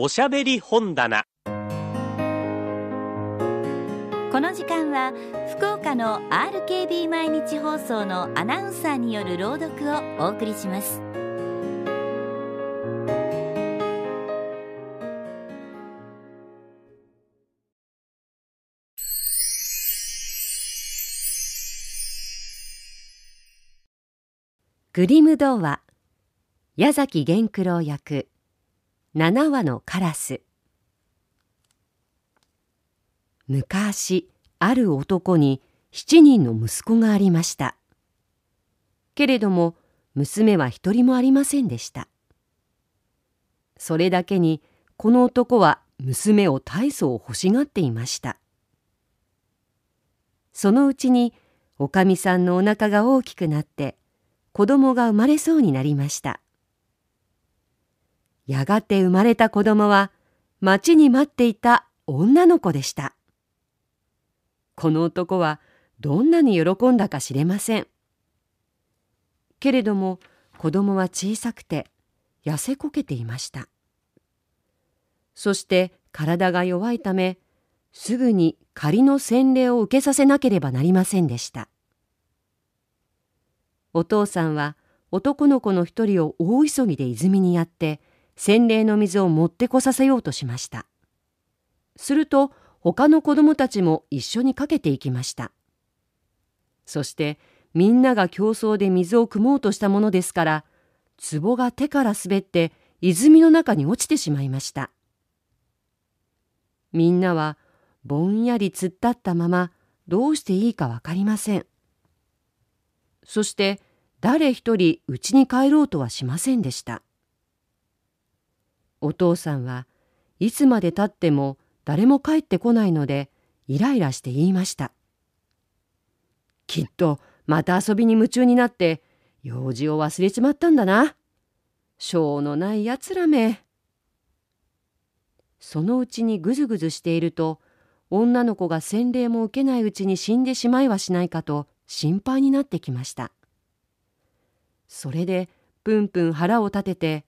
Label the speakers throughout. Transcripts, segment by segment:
Speaker 1: おしゃべり本棚。
Speaker 2: この時間は福岡の RKB 毎日放送のアナウンサーによる朗読をお送りします。
Speaker 3: グリム童話矢崎源九郎役。七羽のカラス。昔ある男に七人の息子がありました。けれども娘は一人もありませんでした。それだけにこの男は娘を大層欲しがっていました。そのうちにおかみさんのお腹が大きくなって子供が生まれそうになりました。やがて生まれた子供は待ちに待っていた女の子でした。この男はどんなに喜んだか知れません。けれども子供は小さくて痩せこけていました。そして体が弱いためすぐに仮の洗礼を受けさせなければなりませんでした。お父さんは男の子の一人を大急ぎで泉にやって洗礼の水を持ってこさせようとしました。すると他の子供たちも一緒にかけていきました。そしてみんなが競争で水を汲もうとしたものですから壺が手から滑って泉の中に落ちてしまいました。みんなはぼんやり突っ立ったままどうしていいか分かりません。そして誰一人家に帰ろうとはしませんでした。お父さんはいつまでたっても誰も帰ってこないのでイライラして言いました。きっとまた遊びに夢中になって用事を忘れちまったんだな。しょうのないやつらめ。そのうちにぐずぐずしていると女の子が洗礼も受けないうちに死んでしまいはしないかと心配になってきました。それでぷんぷん腹を立てて「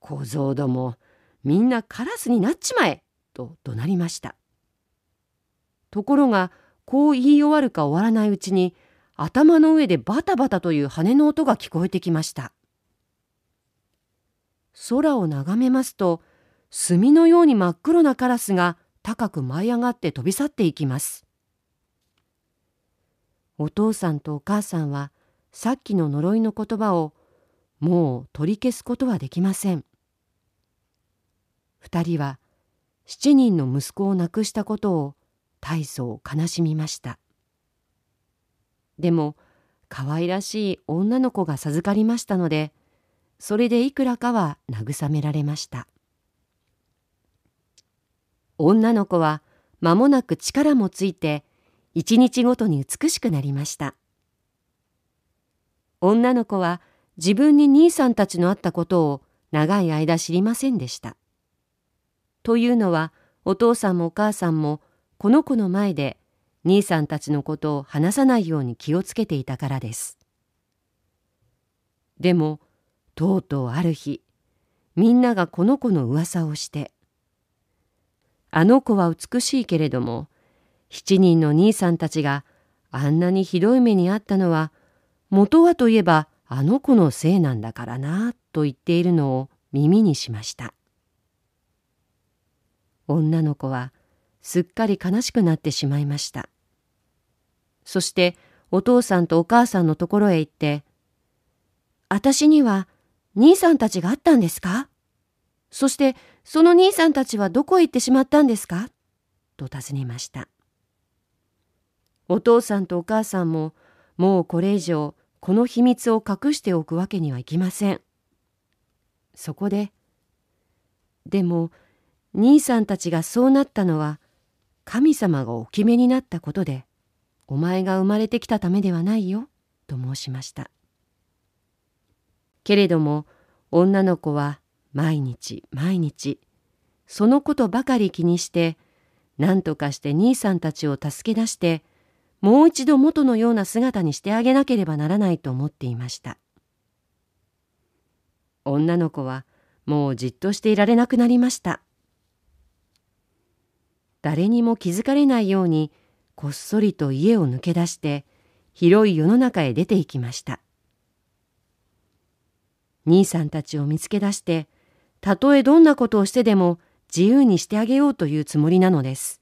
Speaker 3: 小僧どもみんなカラスになっちまえ!」と怒鳴りましたところがこう言い終わるか終わらないうちに頭の上でバタバタという羽の音が聞こえてきました空を眺めますと墨のように真っ黒なカラスが高く舞い上がって飛び去っていきますお父さんとお母さんはさっきの呪いの言葉をもう取り消すことはできません。二人は七人の息子を亡くしたことを大層悲しみました。でも可愛らしい女の子が授かりましたのでそれでいくらかは慰められました。女の子は間もなく力もついて一日ごとに美しくなりました女の子は自分に兄さんたちのあったことを長い間知りませんでしたというのはお父さんもお母さんもこの子の前で兄さんたちのことを話さないように気をつけていたからです。でもとうとうある日みんながこの子の噂をして「あの子は美しいけれども七人の兄さんたちがあんなにひどい目にあったのは元はといえばあの子のせいなんだからなと言っているのを耳にしました。女の子はすっかり悲しくなってしまいましたそしてお父さんとお母さんのところへ行って「私には兄さんたちがあったんですか？そしてその兄さんたちはどこへ行ってしまったんですか?」と尋ねました。お父さんとお母さんももうこれ以上この秘密を隠しておくわけにはいきません。そこで「でも兄さんたちがそうなったのは神様がお決めになったことでお前が生まれてきたためではないよ」と申しました。けれども女の子は毎日毎日そのことばかり気にして何とかして兄さんたちを助け出してもう一度元のような姿にしてあげなければならないと思っていました女の子はもうじっとしていられなくなりました。誰にも気づかれないようにこっそりと家を抜け出して広い世の中へ出て行きました。兄さんたちを見つけ出してたとえどんなことをしてでも自由にしてあげようというつもりなのです。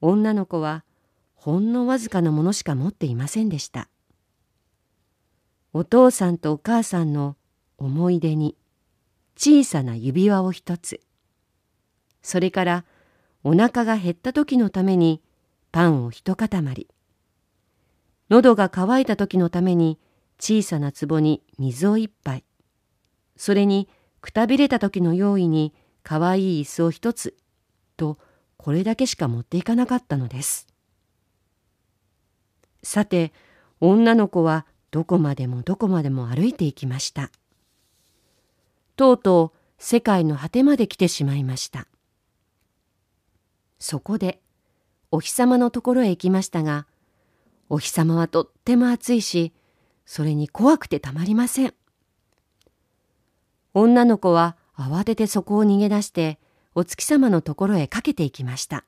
Speaker 3: 女の子はほんのわずかなものしか持っていませんでした。お父さんとお母さんの思い出に小さな指輪を一つ。それからお腹が減った時のためにパンを一塊。喉が渇いた時のために小さな壺に水を一杯。それにくたびれた時の用意にかわいい椅子を一つ。とこれだけしか持っていかなかったのです。さて女の子はどこまでもどこまでも歩いていきました。とうとう世界の果てまで来てしまいました。そこでお日様のところへ行きましたがお日様はとっても暑いしそれに怖くてたまりません。女の子は慌ててそこを逃げ出してお月様のところへかけていきました。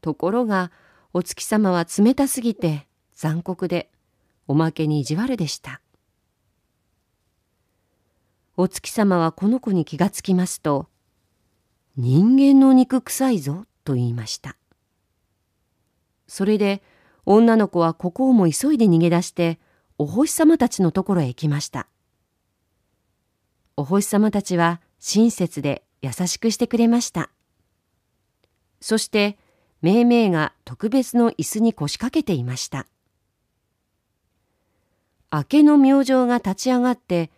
Speaker 3: ところがお月様は冷たすぎて残酷でおまけに意地悪でした。お月様はこの子に気がつきますと人間の肉臭いぞと言いました。それで女の子はここをも急いで逃げ出してお星様たちのところへ行きました。お星様たちは親切で優しくしてくれました。そしてめいめいが特別の椅子に腰掛けていました。明けの明星が立ち上がって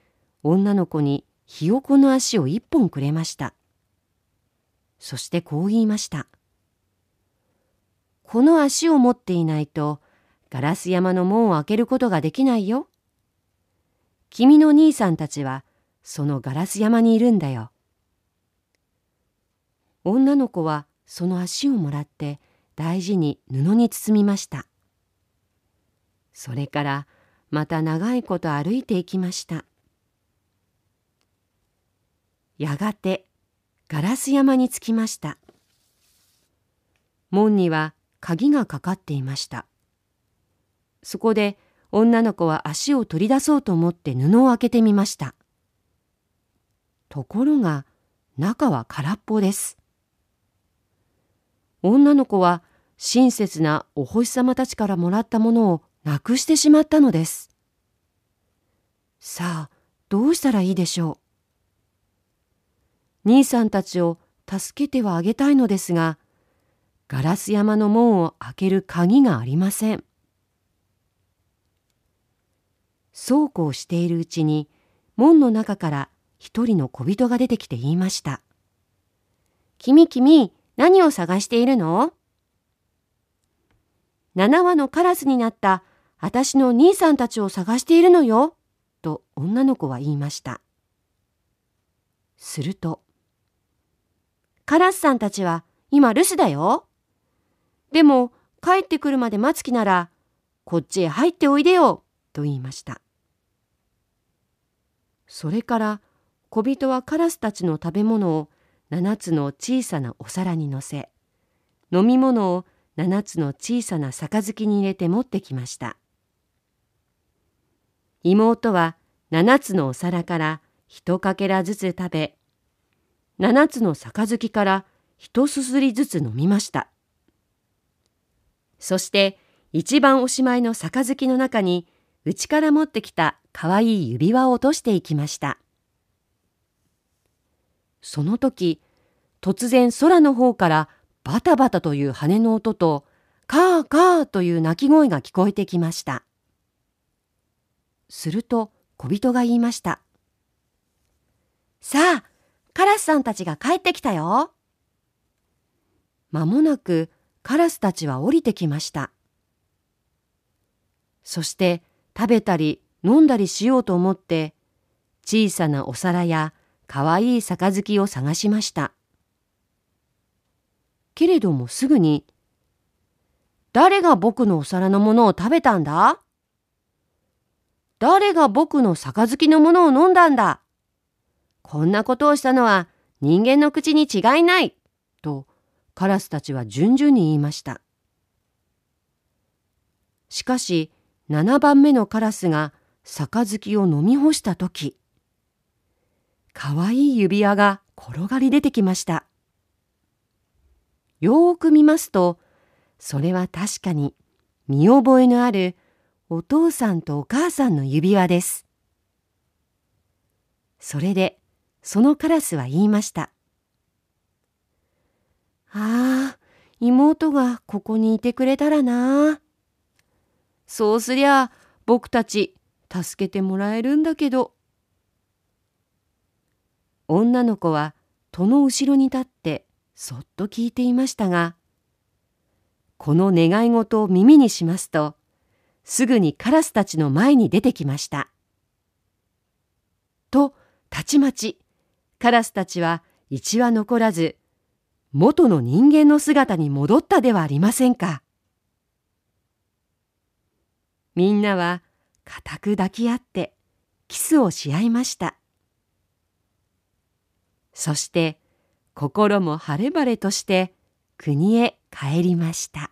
Speaker 3: 女の子にひよこの足を一本くれました。そしてこう言いました。この足を持っていないとガラス山の門を開けることができないよ。君の兄さんたちはそのガラス山にいるんだよ。女の子はその足をもらって大事に布に包みました。それからまた長いこと歩いていきました。やがてガラス山に着きました。門には鍵がかかっていました。そこで女の子は足を取り出そうと思って布を開けてみました。ところが中は空っぽです。女の子は親切なお星様たちからもらったものをなくしてしまったのです。さあ、どうしたらいいでしょう？兄さんたちを助けてはあげたいのですが、ガラス山の門を開ける鍵がありません。そうこうしているうちに、門の中から一人の小人が出てきて言いました。君君、何を探しているの七羽のカラスになった私の兄さんたちを探しているのよ、と女の子は言いました。すると、カラスさんたちは今留守だよ。でも帰ってくるまで待つ気ならこっちへ入っておいでよと言いました。それから小人はカラスたちの食べ物を7つの小さなお皿にのせ飲み物を7つの小さな杯に入れて持ってきました。妹は7つのお皿から一かけらずつ食べ7つの杯から一すすりずつ飲みました。そして一番おしまいの杯の中に内から持ってきたかわいい指輪を落としていきました。その時、突然空の方からバタバタという羽の音とカーカーという鳴き声が聞こえてきました。すると小人が言いました。さあ、カラスさんたちが帰ってきたよ。まもなくカラスたちは降りてきました。そして食べたり飲んだりしようと思って小さなお皿やかわいい杯を探しました。けれどもすぐに「誰が僕のお皿のものを食べたんだ?」誰が僕の杯のものを飲んだんだ？こんなことをしたのは人間の口に違いないとカラスたちは順々に言いました。しかし7番目のカラスが杯を飲み干した時かわいい指輪が転がり出てきました。よーく見ますとそれは確かに見覚えのあるお父さんとお母さんの指輪です。それでそのカラスは言いました。ああ、妹がここにいてくれたらな。そうすりゃ僕たち助けてもらえるんだけど。女の子は戸の後ろに立ってそっと聞いていましたが、この願い事を耳にしますと、すぐにカラスたちの前に出てきました。と、たちまち、カラスたちは一羽残らず、元の人間の姿に戻ったではありませんか。みんなは固く抱き合ってキスをし合いました。そして心も晴れ晴れとして国へ帰りました。